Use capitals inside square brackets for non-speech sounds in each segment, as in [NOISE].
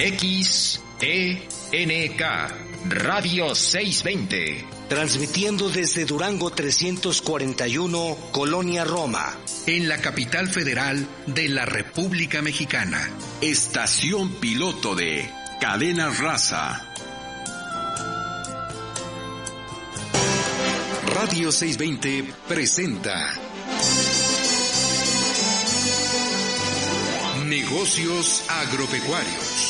XENK Radio 620. Transmitiendo desde Durango 341, Colonia Roma. En la capital federal de la República Mexicana. Estación piloto de Cadena Raza. Radio 620 presenta Negocios agropecuarios.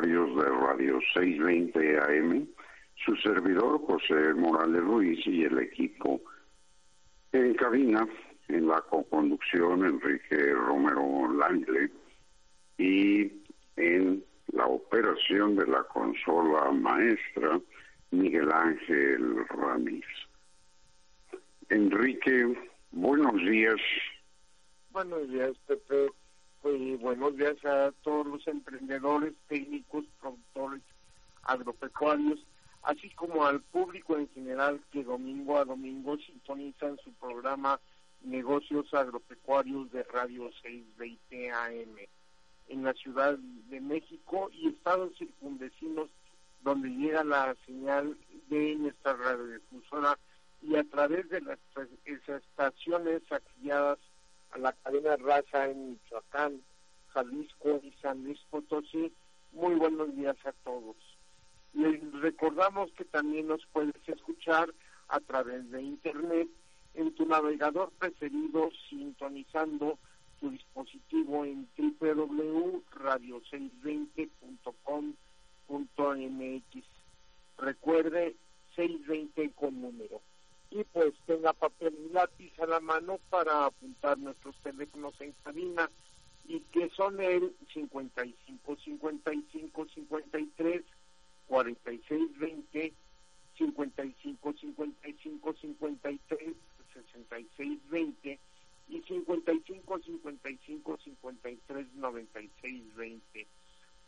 De Radio 620 AM, su servidor José Morales Ruiz y el equipo. En cabina, en la coconducción Enrique Romero Langle y en la operación de la consola maestra Miguel Ángel Ramírez. Enrique, buenos días. Buenos días, Pepe. Pues, buenos días a todos los emprendedores, técnicos, productores agropecuarios, así como al público en general que domingo a domingo sintonizan su programa Negocios Agropecuarios de Radio 620 AM en la Ciudad de México y estados circunvecinos donde llega la señal de nuestra radiodifusora y a través de las estaciones afiliadas a la cadena raza en Michoacán, Jalisco y San Luis Potosí. Muy buenos días a todos. Les recordamos que también nos puedes escuchar a través de internet en tu navegador preferido sintonizando tu dispositivo en www.radio620.com.mx. Recuerde 620 con número y pues tenga papel y lápiz a la mano para apuntar nuestros teléfonos en cabina y que son el 55 55 53 46 20 55 55 53 66 20 y 55 55 53 96 20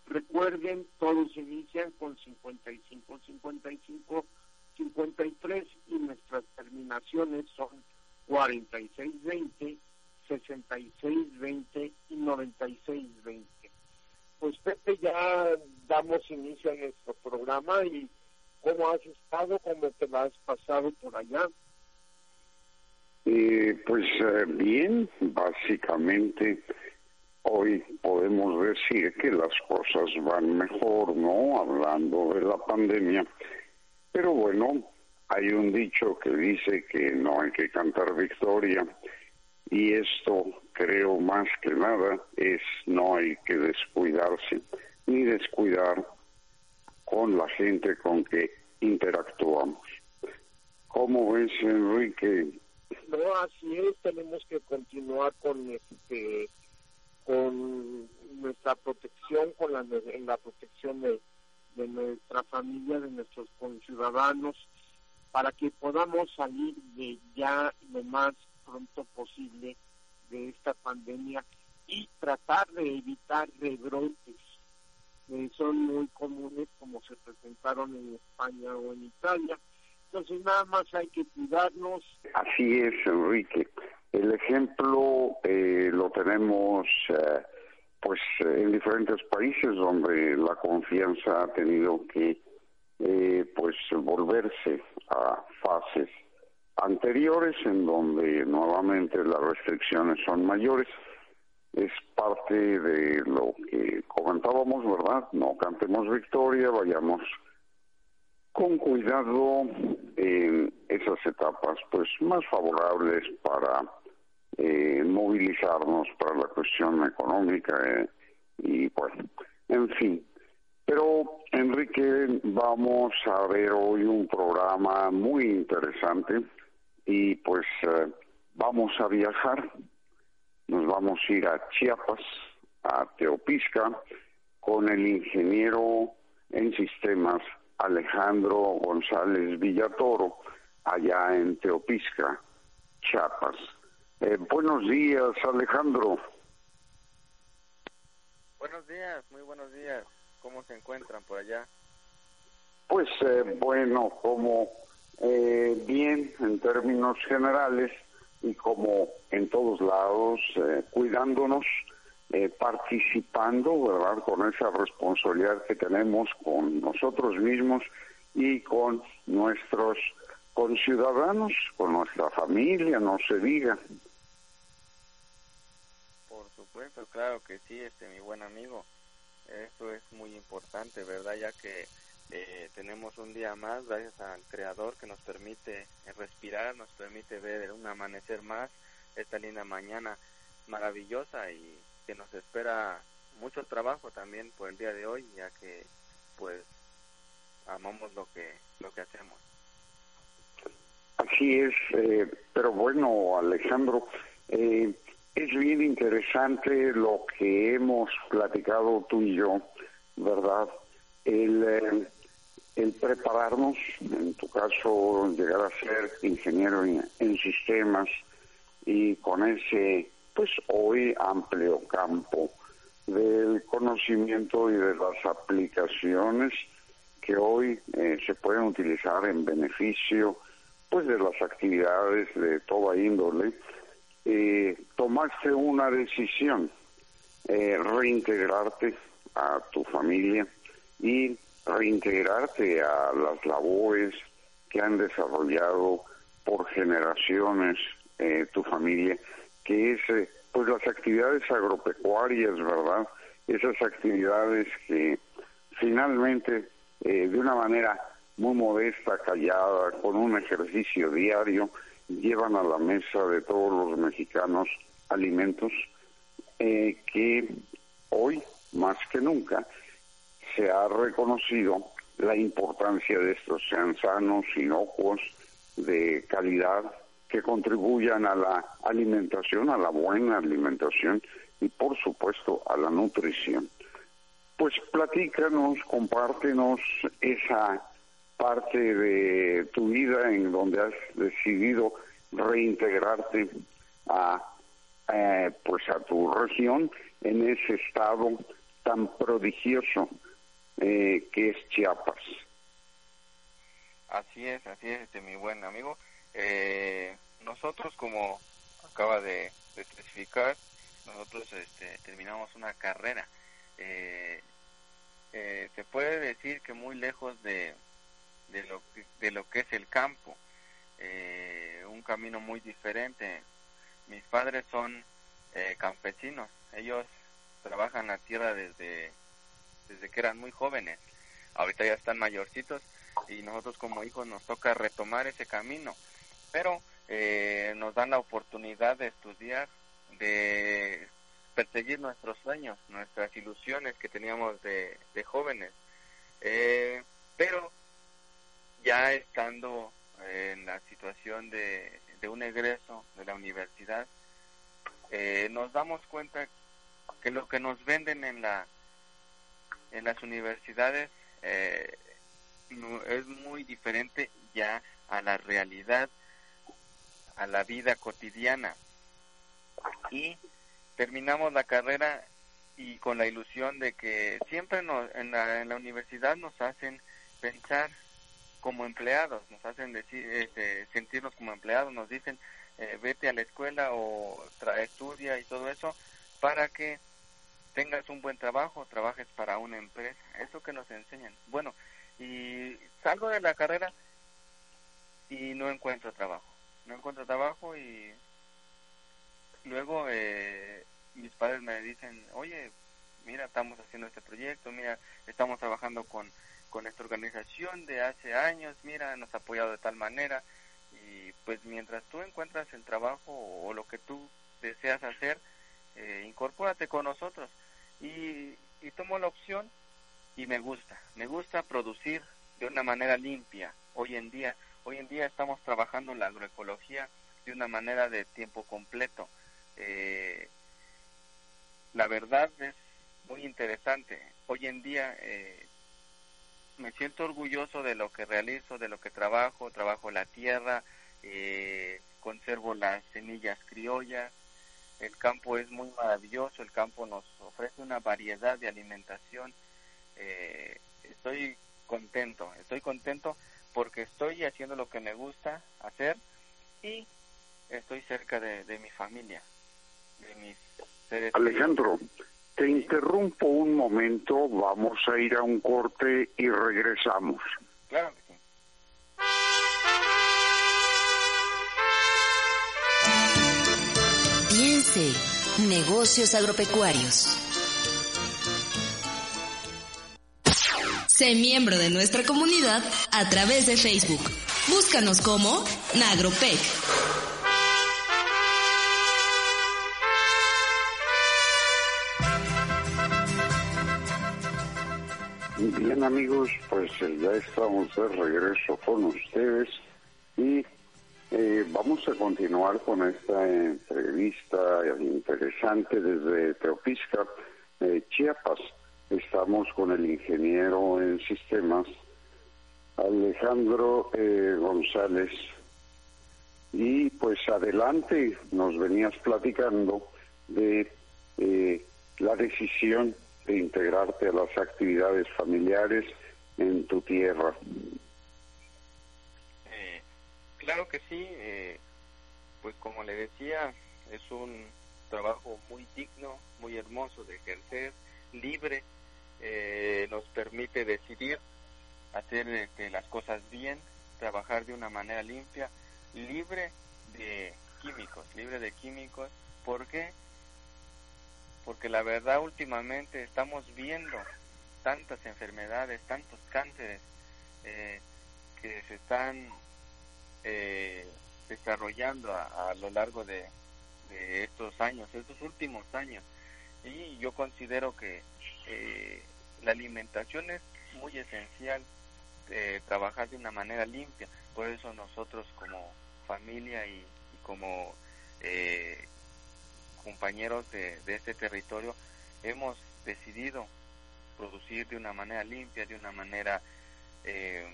recuerden todos inician con 55 55 53 y nuestras terminaciones son 4620, 6620 y 9620. Pues Pepe, ya damos inicio a nuestro programa y ¿cómo has estado? ¿Cómo te has pasado por allá? Eh, pues eh, bien, básicamente hoy podemos decir que las cosas van mejor, ¿no? Hablando de la pandemia pero bueno, hay un dicho que dice que no hay que cantar victoria y esto creo más que nada es no hay que descuidarse ni descuidar con la gente con que interactuamos. ¿Cómo ves, Enrique? No, así es, tenemos que continuar con este con nuestra protección, con la, la protección de de nuestra familia, de nuestros conciudadanos, para que podamos salir de ya lo más pronto posible de esta pandemia y tratar de evitar rebrotes que son muy comunes como se presentaron en España o en Italia. Entonces nada más hay que cuidarnos. Así es, Enrique. El ejemplo eh, lo tenemos eh, pues en diferentes países donde la confianza ha tenido que eh, pues volverse a fases anteriores en donde nuevamente las restricciones son mayores. Es parte de lo que comentábamos verdad no cantemos victoria vayamos con cuidado en esas etapas pues más favorables para eh, movilizarnos para la cuestión económica eh, y pues en fin pero Enrique vamos a ver hoy un programa muy interesante y pues eh, vamos a viajar nos vamos a ir a Chiapas a Teopisca con el ingeniero en sistemas Alejandro González Villatoro, allá en Teopisca, Chiapas. Eh, buenos días, Alejandro. Buenos días, muy buenos días. ¿Cómo se encuentran por allá? Pues eh, bueno, como eh, bien en términos generales y como en todos lados, cuidándonos eh, participando, ¿verdad?, con esa responsabilidad que tenemos con nosotros mismos y con nuestros conciudadanos, con nuestra familia, no se diga. Supuesto, claro que sí, este mi buen amigo. Eso es muy importante, ¿verdad? Ya que eh, tenemos un día más, gracias al Creador que nos permite respirar, nos permite ver un amanecer más, esta linda mañana maravillosa y que nos espera mucho trabajo también por el día de hoy, ya que pues amamos lo que lo que hacemos. Así es, eh, pero bueno, Alejandro, eh, es bien interesante lo que hemos platicado tú y yo, ¿verdad? El, eh, prepararnos, en tu caso, llegar a ser ingeniero en sistemas y con ese pues hoy amplio campo del conocimiento y de las aplicaciones que hoy eh, se pueden utilizar en beneficio pues de las actividades de toda índole, eh, tomaste una decisión, eh, reintegrarte a tu familia y reintegrarte a las labores que han desarrollado por generaciones tu familia que es eh, pues las actividades agropecuarias, ¿verdad? Esas actividades que finalmente eh, de una manera muy modesta, callada, con un ejercicio diario, llevan a la mesa de todos los mexicanos alimentos eh, que hoy, más que nunca, se ha reconocido la importancia de estos, sean sanos, inocuos, de calidad, que contribuyan a la alimentación, a la buena alimentación y por supuesto a la nutrición. Pues platícanos, compártenos esa parte de tu vida en donde has decidido reintegrarte a eh, pues a tu región en ese estado tan prodigioso eh, que es Chiapas. Así es, así es, este, mi buen amigo. Eh, nosotros, como acaba de, especificar, nosotros este, terminamos una carrera. Eh, eh, se puede decir que muy lejos de, de, lo, que, de lo que es el campo, eh, un camino muy diferente. Mis padres son campesinos, ellos trabajan la tierra desde, desde que eran muy jóvenes, ahorita ya están mayorcitos y nosotros como hijos nos toca retomar ese camino pero eh, nos dan la oportunidad de estudiar, de perseguir nuestros sueños, nuestras ilusiones que teníamos de, jóvenes. Eh, pero ya estando en la situación de, un egreso de la universidad, eh, nos damos cuenta que lo que nos venden en la en las universidades es muy diferente ya a la realidad a la vida cotidiana. Y terminamos la carrera y con la ilusión de que siempre nos, en, la, en la universidad nos hacen pensar como empleados, nos hacen decir, este, sentirnos como empleados, nos dicen eh, vete a la escuela o estudia y todo eso para que tengas un buen trabajo, trabajes para una empresa, eso que nos enseñan. Bueno, y salgo de la carrera y no encuentro trabajo no encuentro trabajo y luego eh, mis padres me dicen, oye, mira, estamos haciendo este proyecto, mira, estamos trabajando con, con esta organización de hace años, mira, nos ha apoyado de tal manera, y pues mientras tú encuentras el trabajo o, lo que tú deseas hacer, eh, incorpórate con nosotros y, y tomo la opción y me gusta, me gusta producir de una manera limpia. Hoy en día, hoy en día estamos trabajando la agroecología de una manera de tiempo completo. Eh, la verdad es muy interesante. Hoy en día eh, me siento orgulloso de lo que realizo, de lo que trabajo, trabajo la tierra, eh, conservo las semillas criollas, el campo es muy maravilloso, el campo nos ofrece una variedad de alimentación. Eh, estoy contento, estoy contento porque estoy haciendo lo que me gusta hacer y estoy cerca de, mi familia, de mis seres. Alejandro, te interrumpo un momento, vamos a ir a un corte y regresamos. Claro. Piense, negocios agropecuarios. Sé miembro de nuestra comunidad a través de Facebook. Búscanos como Nagropec. Amigos, pues eh, ya estamos de regreso con ustedes y eh, vamos a continuar con esta entrevista interesante desde Teopisca, eh, Chiapas. Estamos con el ingeniero en sistemas Alejandro González. Y pues adelante nos venías platicando de la decisión integrarte a las actividades familiares en tu tierra. Eh, claro que sí, eh, pues como le decía, es un trabajo muy digno, muy hermoso de ejercer, libre, eh, nos permite decidir hacer este, las cosas bien, trabajar de una manera limpia, libre de químicos, libre de químicos, porque porque la verdad últimamente estamos viendo tantas enfermedades, tantos cánceres eh, que se están eh, desarrollando a, lo largo de, estos años, estos últimos años. Y yo considero que eh, la alimentación es muy esencial, trabajar de una manera limpia. Por eso nosotros como familia y, y como compañeros de, este territorio hemos decidido producir de una manera limpia, de una manera eh,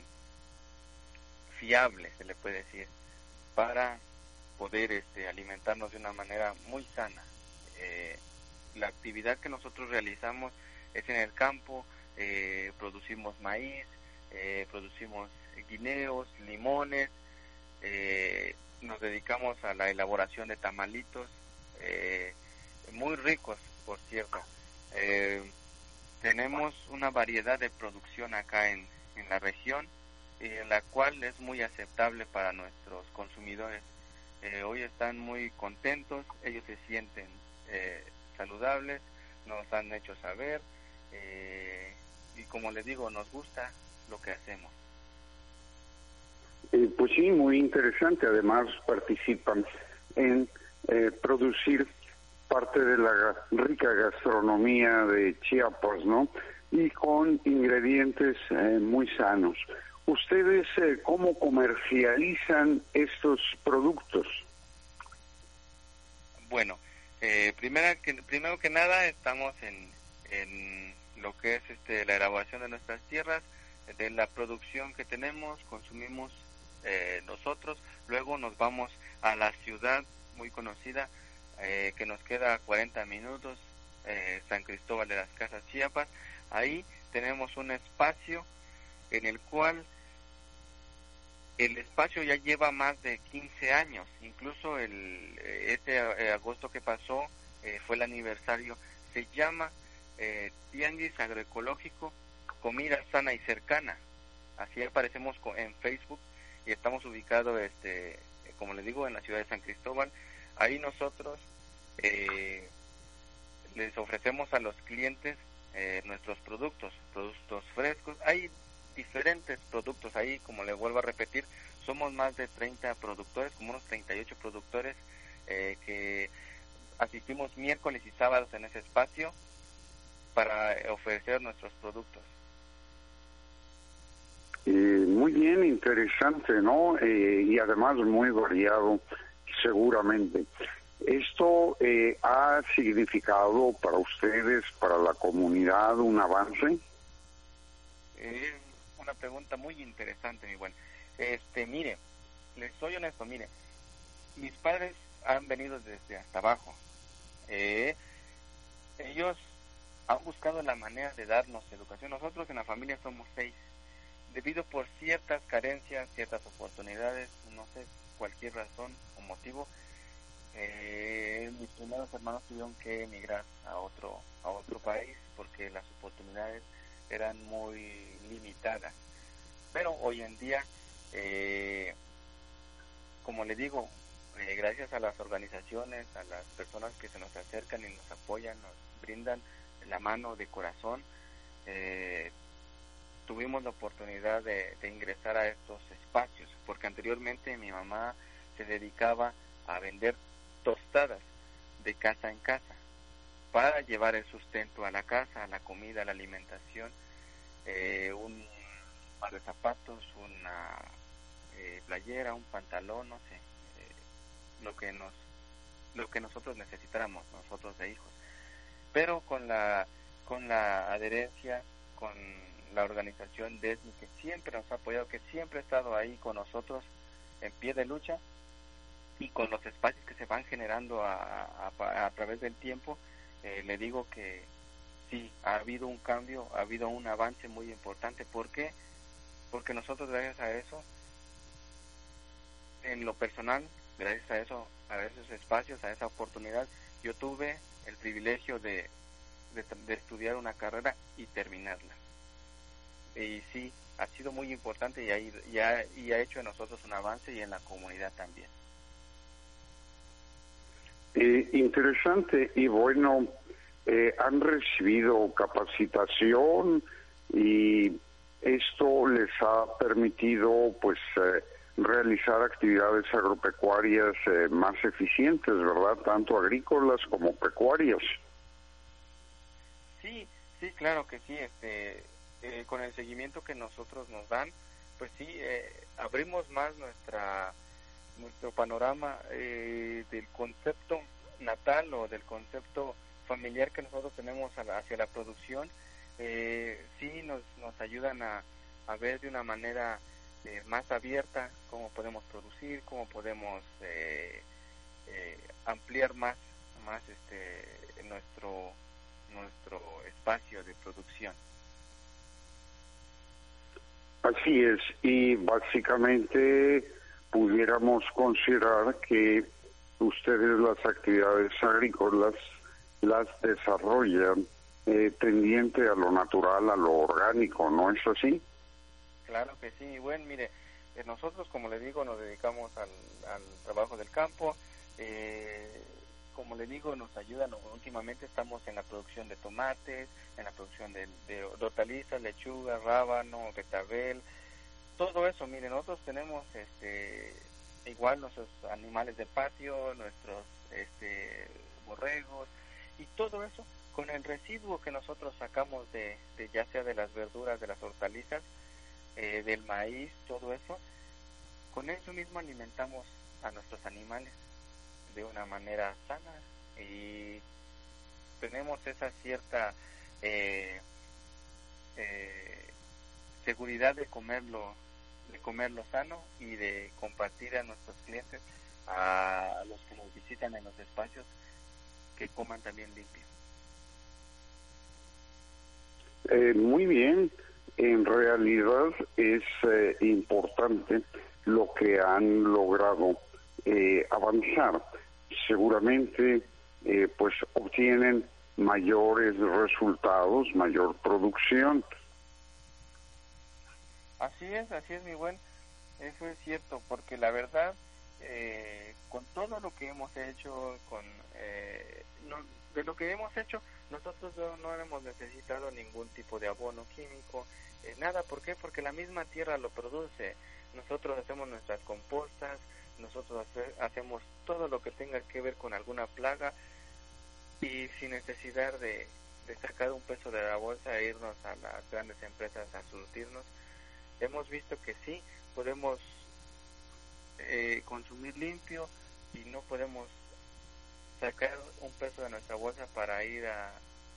fiable, se le puede decir, para poder este, alimentarnos de una manera muy sana. Eh, la actividad que nosotros realizamos es en el campo, eh, producimos maíz, producimos guineos, limones, nos dedicamos a la elaboración de tamalitos, eh, muy ricos, por cierto. Eh, tenemos una variedad de producción acá en, en la región, en la cual es muy aceptable para nuestros consumidores. Eh, hoy están muy contentos, ellos se sienten saludables, nos han hecho saber y como les digo, nos gusta lo que hacemos. pues sí, muy interesante. Además participan en eh, producir parte de la rica gastronomía de Chiapas, ¿no? Y con ingredientes eh, muy sanos. ¿Ustedes eh, cómo comercializan estos productos? Bueno, eh, primero, que, primero que nada estamos en, en lo que es este, la elaboración de nuestras tierras, de la producción que tenemos, consumimos nosotros, luego nos vamos a la ciudad muy conocida, eh, que nos queda a 40 minutos, eh, San Cristóbal de las Casas Chiapas. Ahí tenemos un espacio en el cual el espacio ya lleva más de 15 años, incluso el eh, este agosto que pasó fue el aniversario, se llama Tianguis Agroecológico Comida Sana y Cercana. Así aparecemos en Facebook y estamos ubicados, este, como les digo, en la ciudad de San Cristóbal Ahí nosotros eh, les ofrecemos a los clientes eh, nuestros productos, productos frescos. Hay diferentes productos. Ahí, como le vuelvo a repetir, somos más de 30 productores, como unos 38 productores eh, que asistimos miércoles y sábados en ese espacio para ofrecer nuestros productos. Eh, muy bien, interesante, ¿no? Eh, y además muy variado, seguramente. ¿Esto eh, ha significado para ustedes, para la comunidad, un avance? Es una pregunta muy interesante, mi buen. Este, mire, les soy honesto, mire, mis padres han venido desde hasta abajo. Eh, ellos han buscado la manera de darnos educación. Nosotros en la familia somos seis. Debido por ciertas carencias, ciertas oportunidades, no sé, cualquier razón o motivo, eh, mis primeros hermanos tuvieron que emigrar a otro a otro país porque las oportunidades eran muy limitadas. Pero hoy en día eh, como le digo eh, gracias a las organizaciones a las personas que se nos acercan y nos apoyan nos brindan la mano de corazón eh, tuvimos la oportunidad de, de ingresar a estos espacios porque anteriormente mi mamá se dedicaba a vender tostadas de casa en casa para llevar el sustento a la casa, la comida, la alimentación, eh, un par de zapatos, una eh, playera, un pantalón, no sé, eh, lo que nos lo que nosotros necesitáramos, nosotros de hijos. Pero con la con la adherencia, con la organización DESMI que siempre nos ha apoyado, que siempre ha estado ahí con nosotros en pie de lucha, y con los espacios que se van generando a, a, través del tiempo, eh, le digo que sí, ha habido un cambio, ha habido un avance muy importante. ¿Por qué? Porque nosotros gracias a eso, en lo personal, gracias a eso, a esos espacios, a esa oportunidad, yo tuve el privilegio de, de estudiar una carrera y terminarla. Y sí, ha sido muy importante y ha, y ha, y ha hecho en nosotros un avance y en la comunidad también. Eh, interesante y bueno, eh, han recibido capacitación y esto les ha permitido pues eh, realizar actividades agropecuarias eh, más eficientes, ¿verdad? Tanto agrícolas como pecuarias. Sí, sí, claro que sí. Este, eh, con el seguimiento que nosotros nos dan, pues sí, eh, abrimos más nuestra nuestro panorama eh, del concepto natal o del concepto familiar que nosotros tenemos hacia la producción, eh, sí nos, nos ayudan a, a ver de una manera eh, más abierta cómo podemos producir, cómo podemos eh, ampliar más, más este, nuestro, nuestro espacio de producción. Así es, y básicamente pudiéramos considerar que ustedes las actividades agrícolas las desarrollan eh, tendiente a lo natural, a lo orgánico, ¿no es así? Claro que sí. Bueno, mire, eh, nosotros, como le digo, nos dedicamos al, al trabajo del campo. Eh, como le digo, nos ayudan. Últimamente estamos en la producción de tomates, en la producción de, de hortalizas, lechuga, rábano, betabel, todo eso. Mire, nosotros tenemos este igual nuestros animales de patio, nuestros este, borregos y todo eso con el residuo que nosotros sacamos de, de ya sea de las verduras, de las hortalizas, eh, del maíz, todo eso, con eso mismo alimentamos a nuestros animales de una manera sana y tenemos esa cierta eh, eh, seguridad de comerlo de comerlo sano y de compartir a nuestros clientes a los que nos visitan en los espacios que coman también limpio. Eh, muy bien. En realidad es eh, importante lo que han logrado avanzar seguramente eh, pues obtienen mayores resultados, mayor producción. Así es, así es mi buen, eso es cierto, porque la verdad eh, con todo lo que hemos hecho, con eh, de lo que hemos hecho, nosotros no, hemos necesitado ningún tipo de abono químico, eh, nada, ¿por qué? Porque la misma tierra lo produce. Nosotros hacemos nuestras compostas, nosotros hacemos todo lo que tenga que ver con alguna plaga y sin necesidad de, de sacar un peso de la bolsa e irnos a las grandes empresas a surtirnos, hemos visto que sí, podemos eh, consumir limpio y no podemos sacar un peso de nuestra bolsa para ir a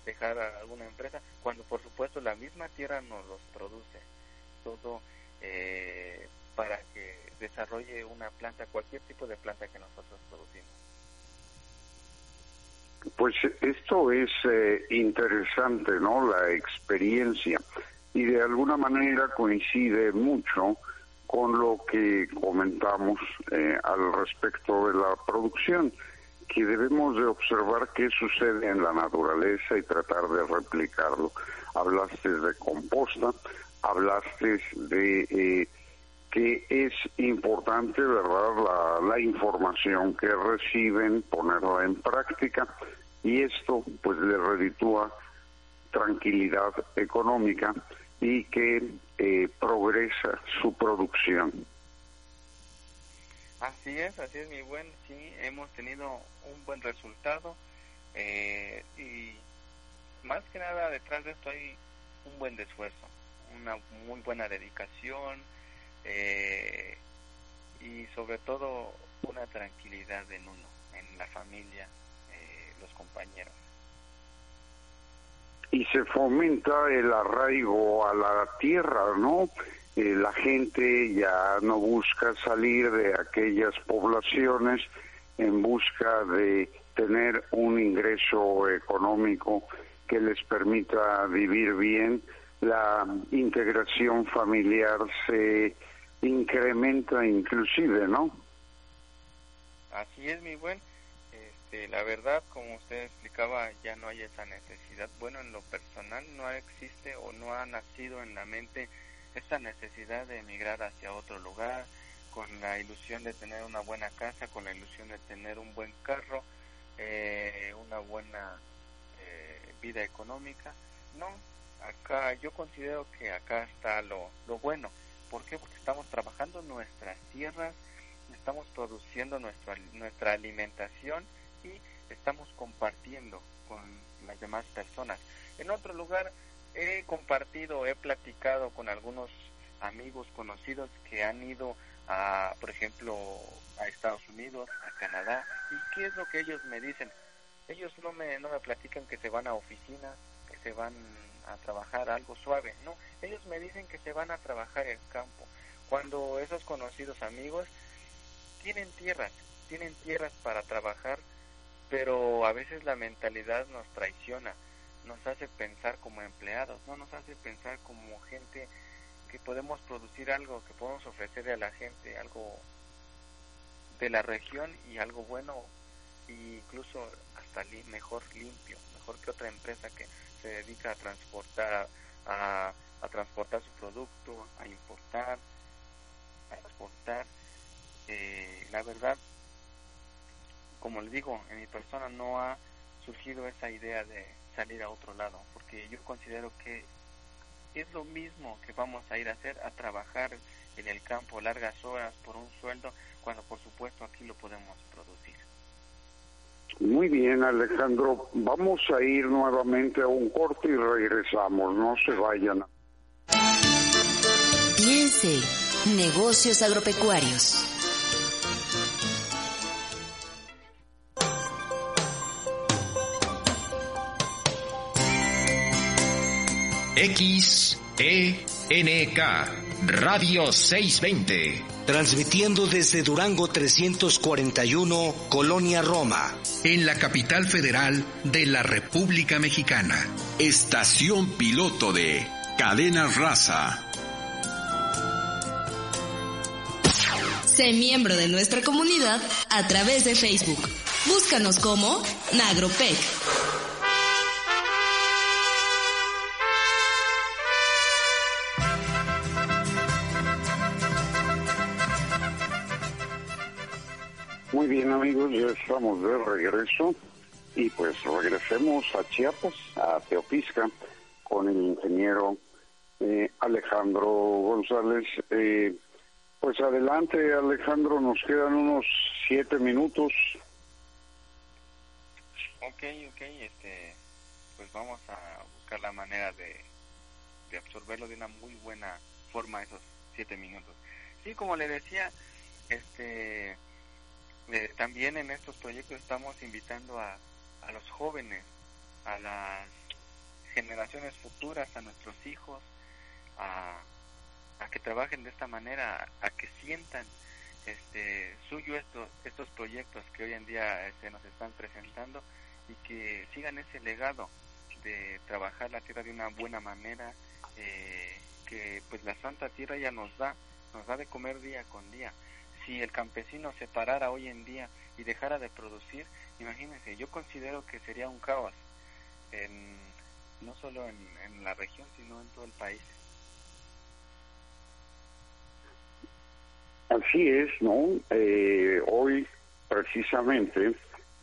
dejar a alguna empresa, cuando por supuesto la misma tierra nos los produce, todo eh, para que desarrolle una planta, cualquier tipo de planta que nosotros producimos. Pues esto es eh, interesante, ¿no? La experiencia y de alguna manera coincide mucho con lo que comentamos eh, al respecto de la producción, que debemos de observar qué sucede en la naturaleza y tratar de replicarlo. Hablaste de composta, hablaste de eh, que es importante, ¿verdad?, la, información que reciben, ponerla en práctica y esto pues le reditúa tranquilidad económica y que eh, progresa su producción. Así es, así es mi buen, sí, hemos tenido un buen resultado eh, y más que nada detrás de esto hay un buen esfuerzo, una muy buena dedicación eh, y sobre todo una tranquilidad en uno, en la familia, los compañeros y se fomenta el arraigo a la tierra, ¿no? Eh, la gente ya no busca salir de aquellas poblaciones en busca de tener un ingreso económico que les permita vivir bien, la integración familiar se incrementa inclusive, ¿no? Así es, mi buen. Este, la verdad, como usted explicaba, ya no hay esa necesidad. Bueno, en lo personal no existe o no ha nacido en la mente esa necesidad de emigrar hacia otro lugar con la ilusión de tener una buena casa, con la ilusión de tener un buen carro, eh, una buena eh, vida económica. No, acá yo considero que acá está lo, lo bueno. ¿Por qué? Porque estamos trabajando nuestras tierras, estamos produciendo nuestra, nuestra alimentación y estamos compartiendo con las demás personas. En otro lugar he compartido, he platicado con algunos amigos conocidos que han ido a, por ejemplo, a Estados Unidos, a Canadá, y qué es lo que ellos me dicen. Ellos no me, no me platican que se van a oficinas, que se van a trabajar algo suave, no, ellos me dicen que se van a trabajar el campo. Cuando esos conocidos amigos tienen tierras, tienen tierras para trabajar pero a veces la mentalidad nos traiciona, nos hace pensar como empleados, no nos hace pensar como gente que podemos producir algo, que podemos ofrecerle a la gente algo de la región y algo bueno e incluso hasta mejor limpio, mejor que otra empresa que se dedica a transportar a, a transportar su producto, a importar, a exportar. Eh, la verdad como le digo, en mi persona no ha surgido esa idea de salir a otro lado, porque yo considero que es lo mismo que vamos a ir a hacer, a trabajar en el campo largas horas por un sueldo, cuando por supuesto aquí lo podemos producir. Muy bien, Alejandro. Vamos a ir nuevamente a un corte y regresamos. No se vayan. Piense, negocios agropecuarios. XENK Radio 620. Transmitiendo desde Durango 341, Colonia Roma. En la capital federal de la República Mexicana. Estación piloto de Cadena Raza. Sé miembro de nuestra comunidad a través de Facebook. Búscanos como Nagropec. Amigos, ya estamos de regreso y pues regresemos a Chiapas, a Teopisca, con el ingeniero eh, Alejandro González. Eh, pues adelante Alejandro, nos quedan unos siete minutos. Ok, ok, este, pues vamos a buscar la manera de, de absorberlo de una muy buena forma esos siete minutos. Sí, como le decía, este eh, también en estos proyectos estamos invitando a, a los jóvenes, a las generaciones futuras, a nuestros hijos, a, a que trabajen de esta manera, a que sientan este suyo estos estos proyectos que hoy en día se este, nos están presentando y que sigan ese legado de trabajar la tierra de una buena manera eh, que pues la santa tierra ya nos da nos da de comer día con día si el campesino se parara hoy en día y dejara de producir, imagínense, yo considero que sería un caos, en, no solo en, la región, sino en todo el país. Así es, ¿no? Eh, hoy precisamente,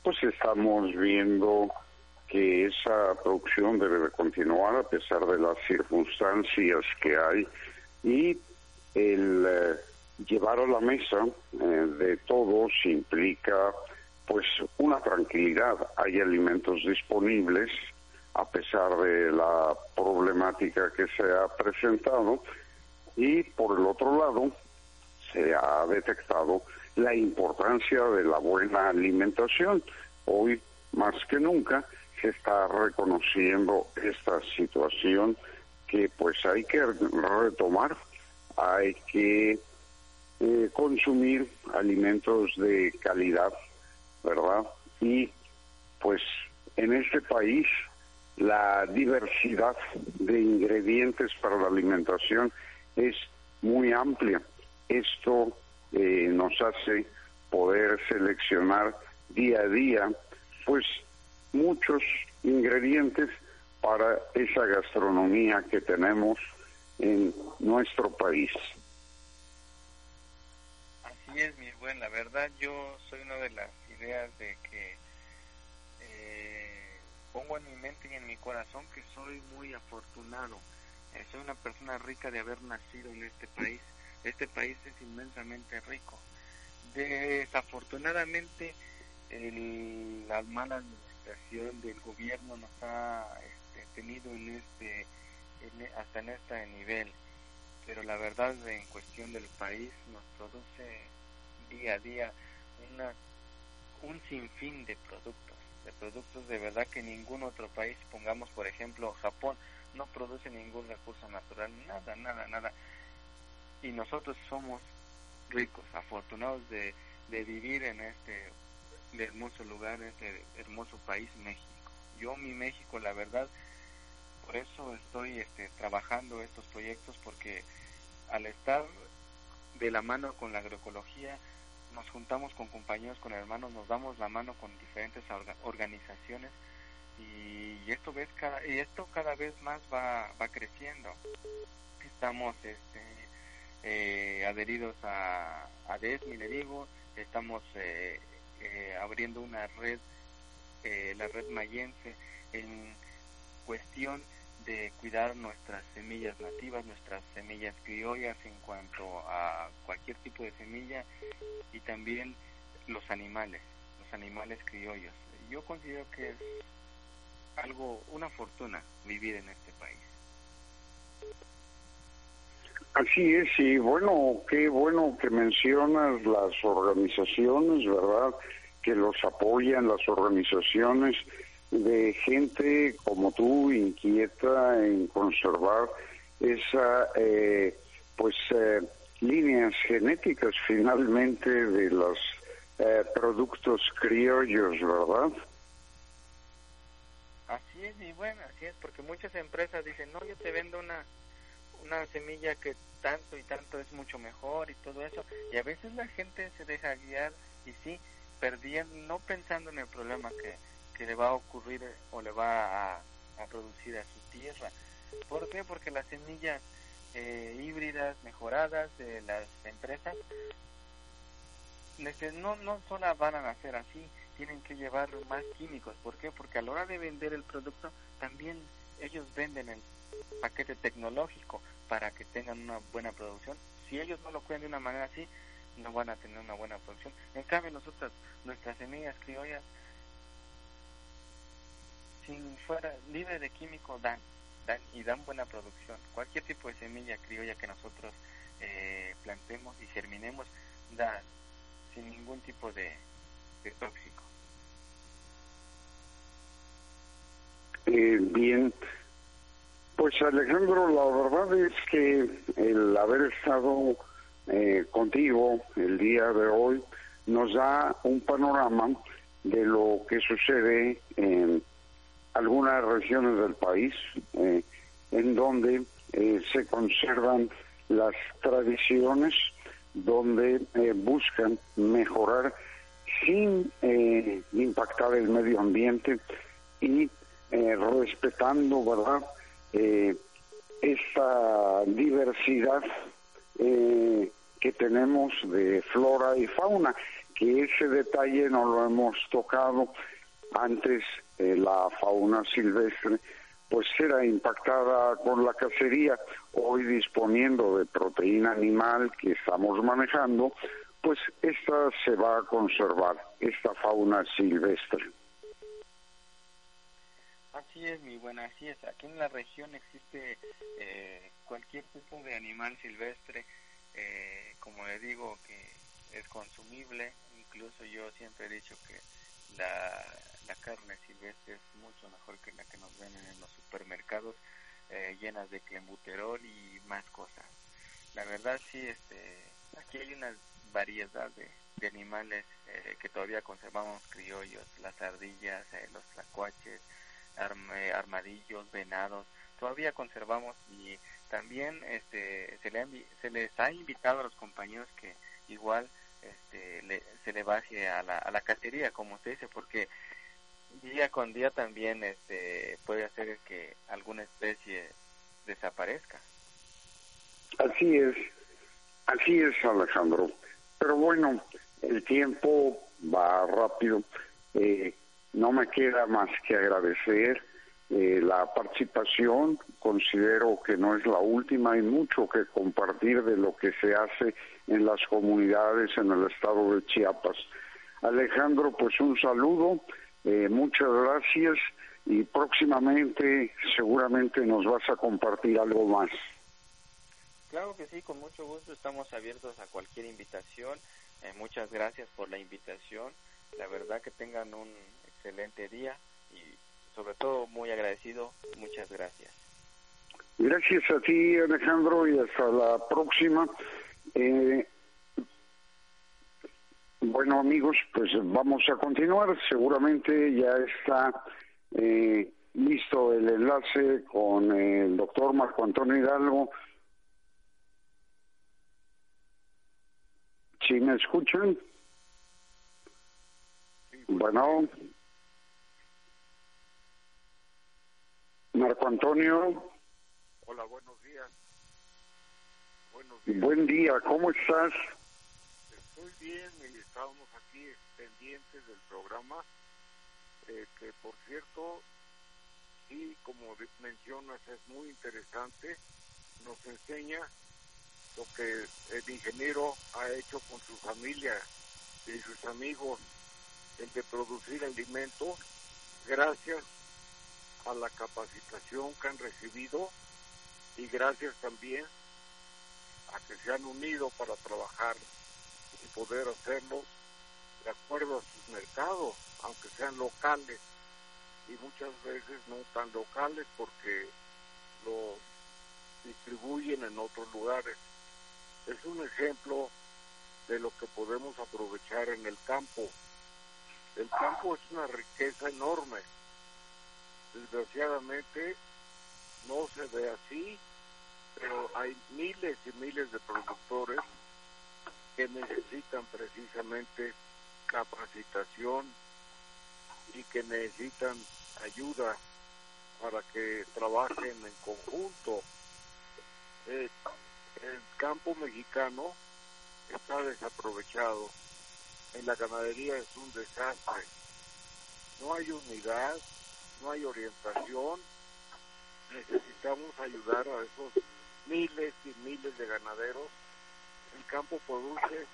pues estamos viendo que esa producción debe continuar a pesar de las circunstancias que hay y el eh, llevar a la mesa eh, de todos implica pues una tranquilidad. Hay alimentos disponibles a pesar de la problemática que se ha presentado y por el otro lado se ha detectado la importancia de la buena alimentación. Hoy más que nunca se está reconociendo esta situación que pues hay que retomar, hay que eh, consumir alimentos de calidad, ¿verdad? Y pues en este país la diversidad de ingredientes para la alimentación es muy amplia. Esto eh, nos hace poder seleccionar día a día pues muchos ingredientes para esa gastronomía que tenemos en nuestro país es, mi buen. La verdad, yo soy una de las ideas de que eh, pongo en mi mente y en mi corazón que soy muy afortunado. Eh, soy una persona rica de haber nacido en este país. Este país es inmensamente rico. Desafortunadamente, la mala administración del gobierno nos ha este, tenido en este, hasta en este nivel pero la verdad en cuestión del país nos produce día a día una, un sinfín de productos, de productos de verdad que ningún otro país, pongamos por ejemplo Japón, no produce ningún recurso natural, nada, nada, nada. Y nosotros somos ricos, afortunados de, de vivir en este hermoso lugar, este hermoso país, México. Yo, mi México, la verdad, por eso estoy este, trabajando estos proyectos, porque al estar de la mano con la agroecología, nos juntamos con compañeros, con hermanos, nos damos la mano con diferentes organizaciones y esto ves cada y esto cada vez más va, va creciendo. Estamos este, eh, adheridos a, a DESMI, le digo, estamos eh, eh, abriendo una red, la red mayense, en cuestión de cuidar nuestras semillas nativas, nuestras semillas criollas en cuanto a cualquier tipo de semilla y también los animales, los animales criollos. Yo considero que es algo, una fortuna vivir en este país. Así es, y bueno, qué bueno que mencionas las organizaciones, ¿verdad? Que los apoyan, las organizaciones de gente como tú inquieta en conservar esa eh, pues eh, líneas genéticas finalmente de los eh, productos criollos, ¿verdad? Así es, y bueno, así es, porque muchas empresas dicen, no, yo te vendo una, una semilla que tanto y tanto es mucho mejor y todo eso, y a veces la gente se deja guiar y sí, perdiendo, no pensando en el problema que, que le va a ocurrir o le va a, producir a su tierra. ¿Por qué? Porque las semillas eh, híbridas mejoradas de las empresas no, no solo van a nacer así, tienen que llevar más químicos. ¿Por qué? Porque a la hora de vender el producto, también ellos venden el paquete tecnológico para que tengan una buena producción. Si ellos no lo cuidan de una manera así, no van a tener una buena producción. En cambio, nosotros, nuestras semillas criollas, sin fuera libre de químicos, dan, dan y dan buena producción. Cualquier tipo de semilla criolla que nosotros eh, plantemos y germinemos, da sin ningún tipo de, tóxico. Eh, bien, pues Alejandro, la verdad es que el haber estado eh, contigo el día de hoy nos da un panorama de lo que sucede en algunas regiones del país, eh, en donde eh, se conservan las tradiciones, donde buscan mejorar sin impactar el medio ambiente y respetando, ¿verdad?, eh, esta diversidad eh, que tenemos de flora y fauna, que ese detalle no lo hemos tocado antes, eh, la fauna silvestre pues era impactada con la cacería, hoy disponiendo de proteína animal que estamos manejando, pues esta se va a conservar, esta fauna silvestre. Así es, mi buena, así es. Aquí en la región existe eh, cualquier tipo de animal silvestre, eh, como le digo, que es consumible. Incluso yo siempre he dicho que la, carne silvestre es mucho mejor que la que nos venden en los supermercados, eh, llenas de clenbuterol y más cosas. La verdad sí, este, aquí hay una variedad de, de animales que todavía conservamos criollos, las ardillas, los tlacuaches, eh, armadillos, venados, todavía conservamos y también este, se, le, se les ha invitado a los compañeros que igual este, se le baje a la, a la cacería, como se dice, porque día con día también este, puede hacer que alguna especie desaparezca. Así es, así es Alejandro. Pero bueno, el tiempo va rápido. Eh, no me queda más que agradecer eh, la participación. Considero que no es la última, hay mucho que compartir de lo que se hace en las comunidades en el estado de Chiapas. Alejandro, pues un saludo, eh, muchas gracias y próximamente seguramente nos vas a compartir algo más. Claro que sí, con mucho gusto estamos abiertos a cualquier invitación. Eh, muchas gracias por la invitación. La verdad que tengan un excelente día y sobre todo muy agradecido. Muchas gracias. Gracias a ti Alejandro y hasta la próxima. Eh, bueno amigos, pues vamos a continuar. Seguramente ya está eh, listo el enlace con el doctor Marco Antonio Hidalgo. ¿Sí me escuchan? Bueno. Marco Antonio. Hola, buenos días. Buenos días. Buen día, ¿cómo estás? Estoy bien y estábamos aquí pendientes del programa, eh, que por cierto, sí, como mencionas, es muy interesante. Nos enseña lo que el ingeniero ha hecho con su familia y sus amigos, el de producir alimentos, gracias a la capacitación que han recibido y gracias también a que se han unido para trabajar y poder hacerlo de acuerdo a sus mercados, aunque sean locales y muchas veces no tan locales porque lo distribuyen en otros lugares. Es un ejemplo de lo que podemos aprovechar en el campo. El campo es una riqueza enorme desgraciadamente no se ve así, pero hay miles y miles de productores que necesitan precisamente capacitación y que necesitan ayuda para que trabajen en conjunto. Eh, el campo mexicano está desaprovechado en la ganadería es un desastre. No hay unidad, no hay orientación. Necesitamos ayudar a esos miles y miles de ganaderos. El campo produce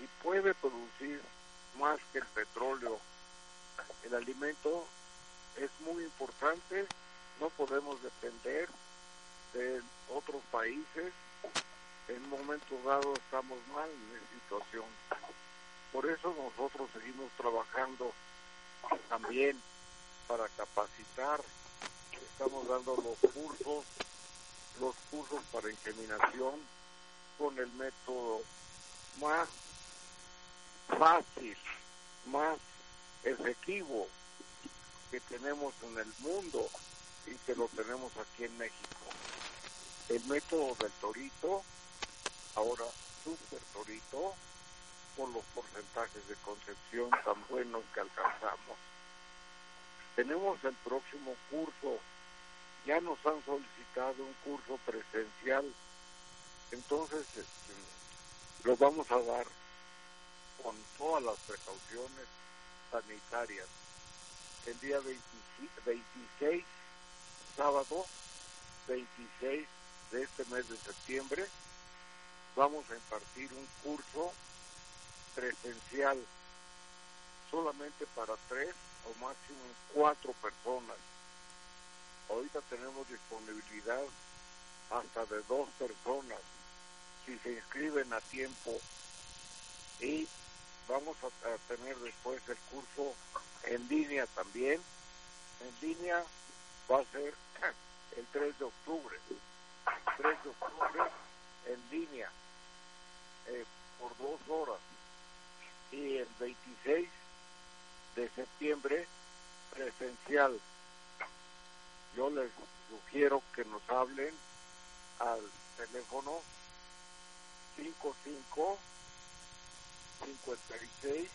y puede producir más que el petróleo. El alimento es muy importante, no podemos depender de otros países. En un momento dado estamos mal en esa situación. Por eso nosotros seguimos trabajando también para capacitar. Estamos dando los cursos, los cursos para inseminación con el método más fácil, más efectivo que tenemos en el mundo y que lo tenemos aquí en México. El método del torito, ahora super torito, por los porcentajes de concepción tan buenos que alcanzamos. Tenemos el próximo curso, ya nos han solicitado un curso presencial, entonces este, lo vamos a dar con todas las precauciones sanitarias. El día 26, sábado 26 de este mes de septiembre, vamos a impartir un curso presencial solamente para tres o máximo cuatro personas. Ahorita tenemos disponibilidad hasta de dos personas si se inscriben a tiempo y vamos a, tener después el curso en línea también. En línea va a ser [CLEARS THROAT] el 3 de octubre. 3 de octubre en línea eh, por dos horas. Y el 26 de septiembre presencial. Yo les sugiero que nos hablen al teléfono 55 56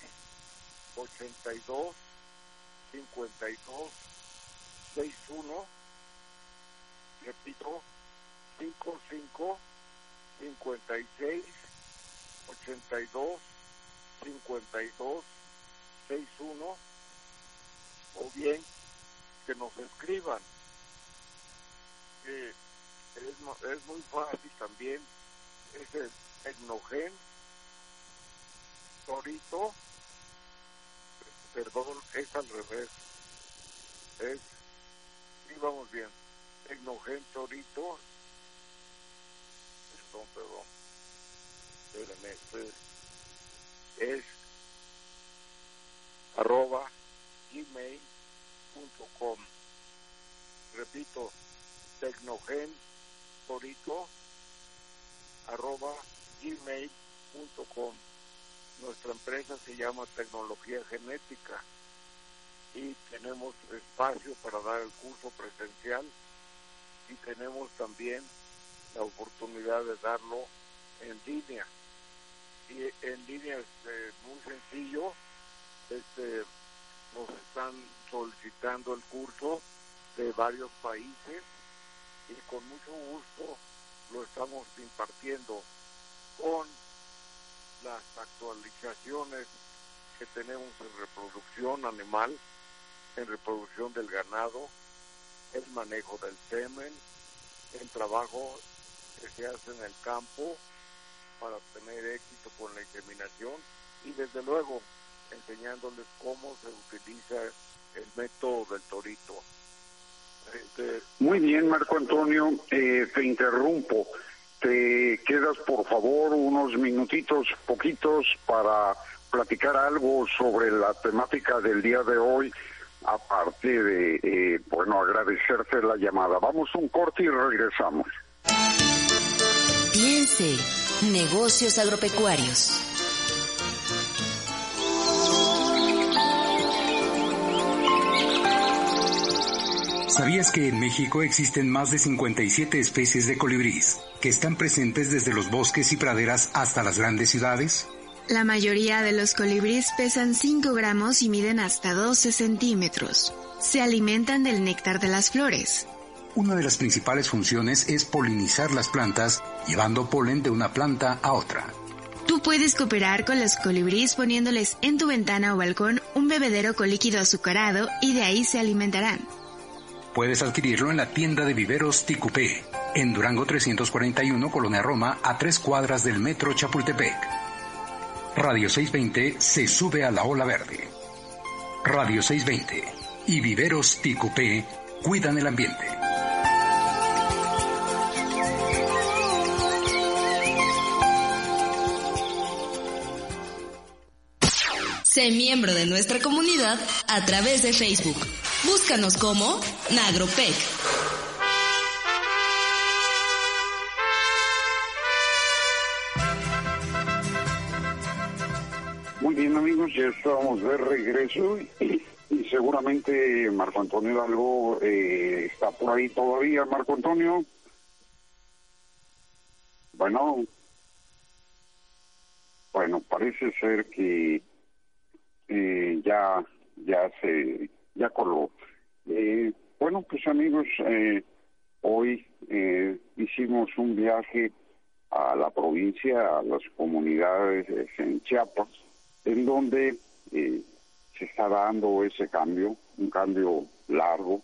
82 52 61 repito 55 56 82 52 61 o bien que nos escriban es, es muy fácil también es el Tecnogen Torito, perdón, es al revés. Es, sí, vamos bien. Tecnogen Torito, perdón, perdón. Espérenme, este es arroba gmail.com. Repito, tecnogen arroba gmail.com nuestra empresa se llama Tecnología Genética y tenemos espacio para dar el curso presencial y tenemos también la oportunidad de darlo en línea. Y en línea es eh, muy sencillo, este, nos están solicitando el curso de varios países y con mucho gusto lo estamos impartiendo con las actualizaciones que tenemos en reproducción animal, en reproducción del ganado, el manejo del semen, el trabajo que se hace en el campo para tener éxito con la inseminación y desde luego enseñándoles cómo se utiliza el método del torito. Este, Muy bien, Marco Antonio, eh, te interrumpo te quedas por favor unos minutitos, poquitos, para platicar algo sobre la temática del día de hoy, aparte de, eh, bueno, agradecerte la llamada. Vamos un corte y regresamos. Piense, negocios agropecuarios. ¿Sabías que en México existen más de 57 especies de colibrís que están presentes desde los bosques y praderas hasta las grandes ciudades? La mayoría de los colibríes pesan 5 gramos y miden hasta 12 centímetros. Se alimentan del néctar de las flores. Una de las principales funciones es polinizar las plantas, llevando polen de una planta a otra. Tú puedes cooperar con los colibríes poniéndoles en tu ventana o balcón un bebedero con líquido azucarado y de ahí se alimentarán. Puedes adquirirlo en la tienda de viveros Ticupé, en Durango 341, Colonia Roma, a tres cuadras del metro Chapultepec. Radio 620 se sube a la ola verde. Radio 620 y Viveros Ticupé cuidan el ambiente. Miembro de nuestra comunidad a través de Facebook. Búscanos como Nagropec. Muy bien amigos, ya estamos de regreso y, seguramente Marco Antonio Hidalgo eh, está por ahí todavía. Marco Antonio. Bueno, bueno, parece ser que eh, ya ya se ya coló. Eh, bueno, pues amigos, eh, hoy eh, hicimos un viaje a la provincia, a las comunidades en Chiapas, en donde se está dando ese cambio, un cambio largo.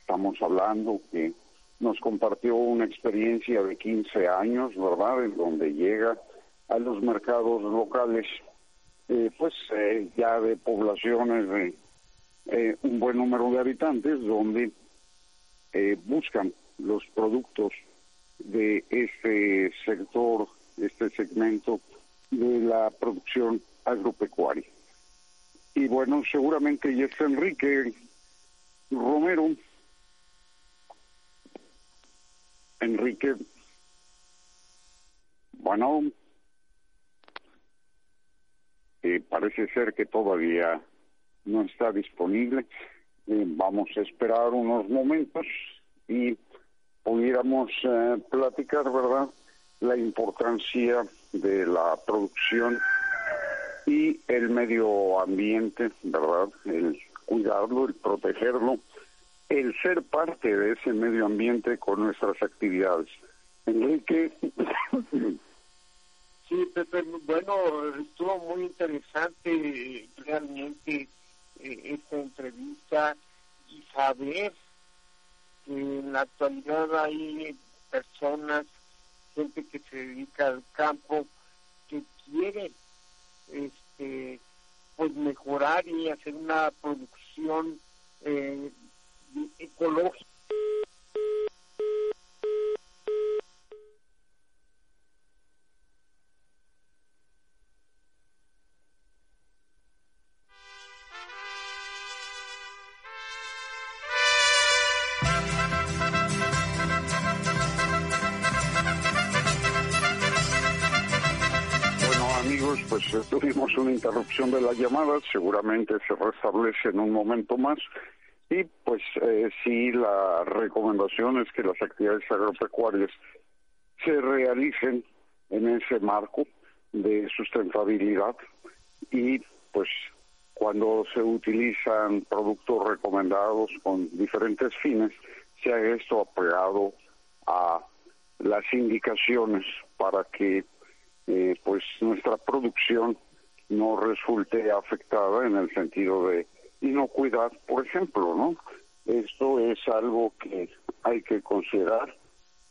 Estamos hablando que nos compartió una experiencia de 15 años, ¿verdad?, en donde llega a los mercados locales eh, pues eh, ya de poblaciones de eh, un buen número de habitantes donde buscan los productos de este sector, este segmento de la producción agropecuaria. Y bueno, seguramente ya está Enrique Romero. Enrique, bueno, eh, parece ser que todavía no está disponible. Eh, vamos a esperar unos momentos y pudiéramos eh, platicar, ¿verdad?, la importancia de la producción y el medio ambiente, ¿verdad?, el cuidarlo, el protegerlo, el ser parte de ese medio ambiente con nuestras actividades. Enrique. Sí, Pepe, bueno, estuvo muy interesante realmente eh, esta entrevista y saber que en la actualidad hay personas, gente que se dedica al campo, que quiere este, pues mejorar y hacer una producción eh, ecológica tuvimos una interrupción de la llamada, seguramente se restablece en un momento más. Y pues eh, sí, la recomendación es que las actividades agropecuarias se realicen en ese marco de sustentabilidad y pues cuando se utilizan productos recomendados con diferentes fines, se haga esto apegado a las indicaciones para que eh, pues nuestra producción no resulte afectada en el sentido de inocuidad, por ejemplo, ¿no? Esto es algo que hay que considerar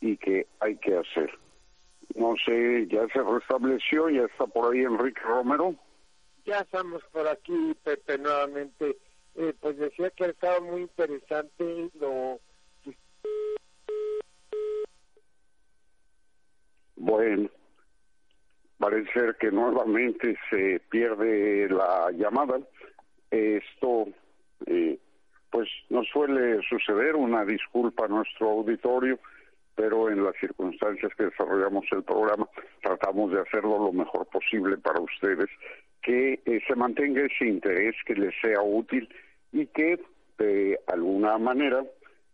y que hay que hacer. No sé, ya se restableció, ya está por ahí Enrique Romero. Ya estamos por aquí, Pepe, nuevamente. Eh, pues decía que estaba muy interesante lo... Bueno, parece ser que nuevamente se pierde la llamada. Esto, eh, pues, nos suele suceder, una disculpa a nuestro auditorio, pero en las circunstancias que desarrollamos el programa tratamos de hacerlo lo mejor posible para ustedes, que eh, se mantenga ese interés, que les sea útil y que de alguna manera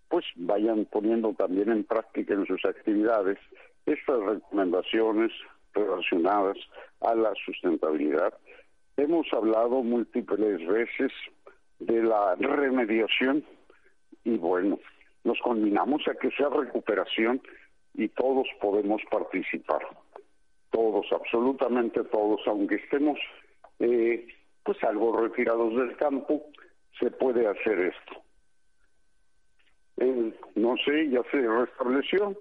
pues vayan poniendo también en práctica en sus actividades estas recomendaciones, relacionadas a la sustentabilidad. Hemos hablado múltiples veces de la remediación y bueno, nos combinamos a que sea recuperación y todos podemos participar. todos, absolutamente todos, aunque estemos eh, pues algo retirados del campo, se puede hacer esto. no sé, ya se restableció.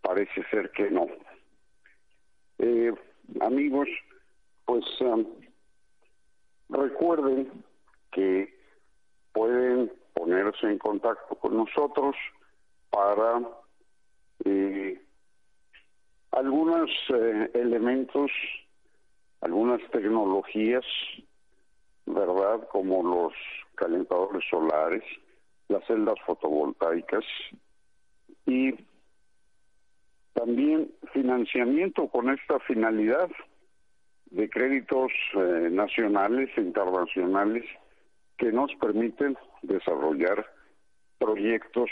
Parece ser que no. Eh, amigos, pues um, recuerden que pueden ponerse en contacto con nosotros para eh, algunos eh, elementos, algunas tecnologías, ¿verdad? Como los calentadores solares, las celdas fotovoltaicas y también financiamiento con esta finalidad de créditos eh, nacionales e internacionales que nos permiten desarrollar proyectos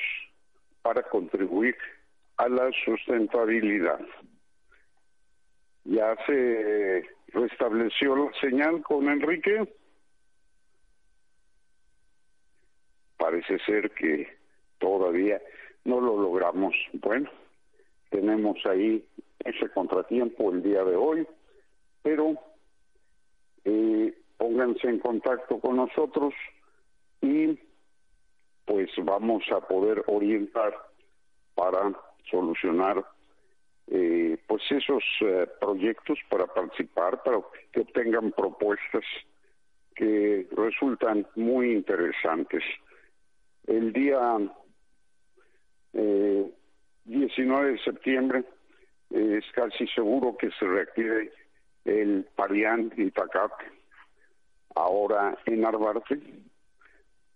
para contribuir a la sustentabilidad. Ya se restableció la señal con Enrique. Parece ser que todavía no lo logramos. Bueno, tenemos ahí ese contratiempo el día de hoy, pero eh, pónganse en contacto con nosotros y pues vamos a poder orientar para solucionar eh, pues esos eh, proyectos para participar, para que obtengan propuestas que resultan muy interesantes. El día eh, 19 de septiembre es casi seguro que se reactive el Parián Itacat, ahora en Arbarte,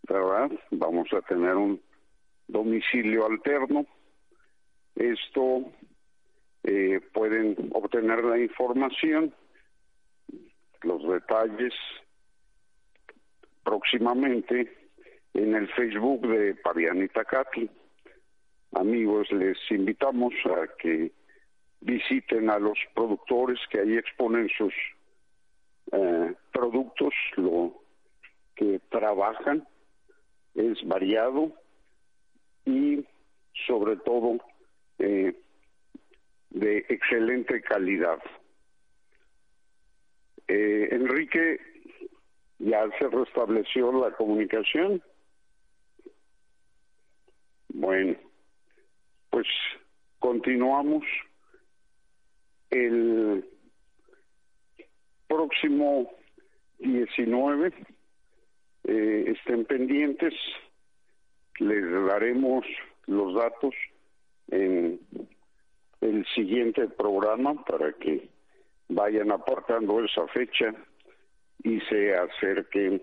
¿verdad? Vamos a tener un domicilio alterno. Esto eh, pueden obtener la información, los detalles próximamente en el Facebook de Parián Itacatl amigos, les invitamos a que visiten a los productores que ahí exponen sus eh, productos, lo que trabajan es variado y sobre todo eh, de excelente calidad. Eh, Enrique, ya se restableció la comunicación. Bueno, pues continuamos el próximo 19 eh, estén pendientes les daremos los datos en el siguiente programa para que vayan apartando esa fecha y se acerquen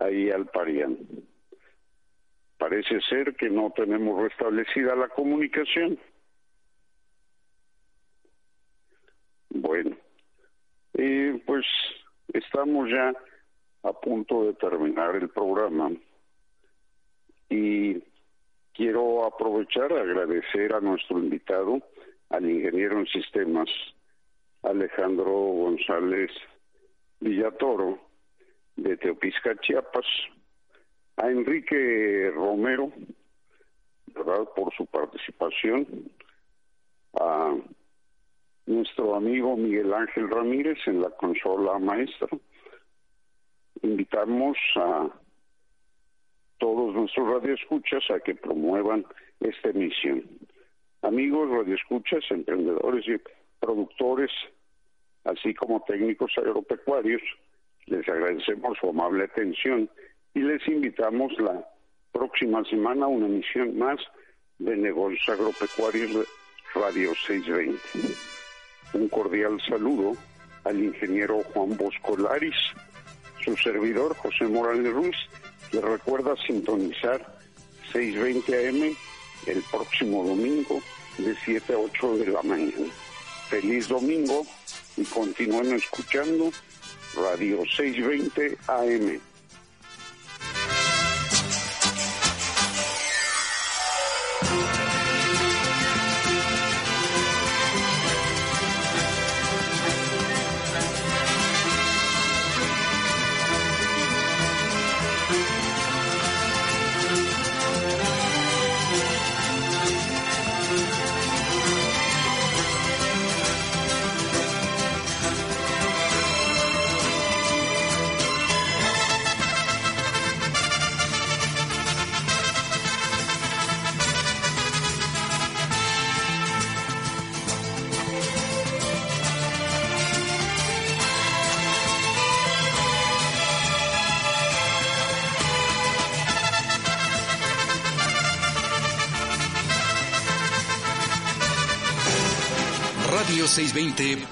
ahí al Parián. Parece ser que no tenemos restablecida la comunicación. Bueno, pues estamos ya a punto de terminar el programa y quiero aprovechar a agradecer a nuestro invitado, al ingeniero en sistemas Alejandro González Villatoro de Teopisca, Chiapas, a Enrique Romero, ¿verdad? Por su participación, a nuestro amigo Miguel Ángel Ramírez en la consola maestra. Invitamos a todos nuestros radioescuchas a que promuevan esta emisión. Amigos radioescuchas, emprendedores y productores, así como técnicos agropecuarios, les agradecemos su amable atención y les invitamos la próxima semana a una emisión más de Negocios Agropecuarios Radio 620. Un cordial saludo al ingeniero Juan Bosco Laris, su servidor José Morales Ruiz, le recuerda sintonizar 620 AM el próximo domingo de 7 a 8 de la mañana. Feliz domingo y continúen escuchando Radio 620 AM.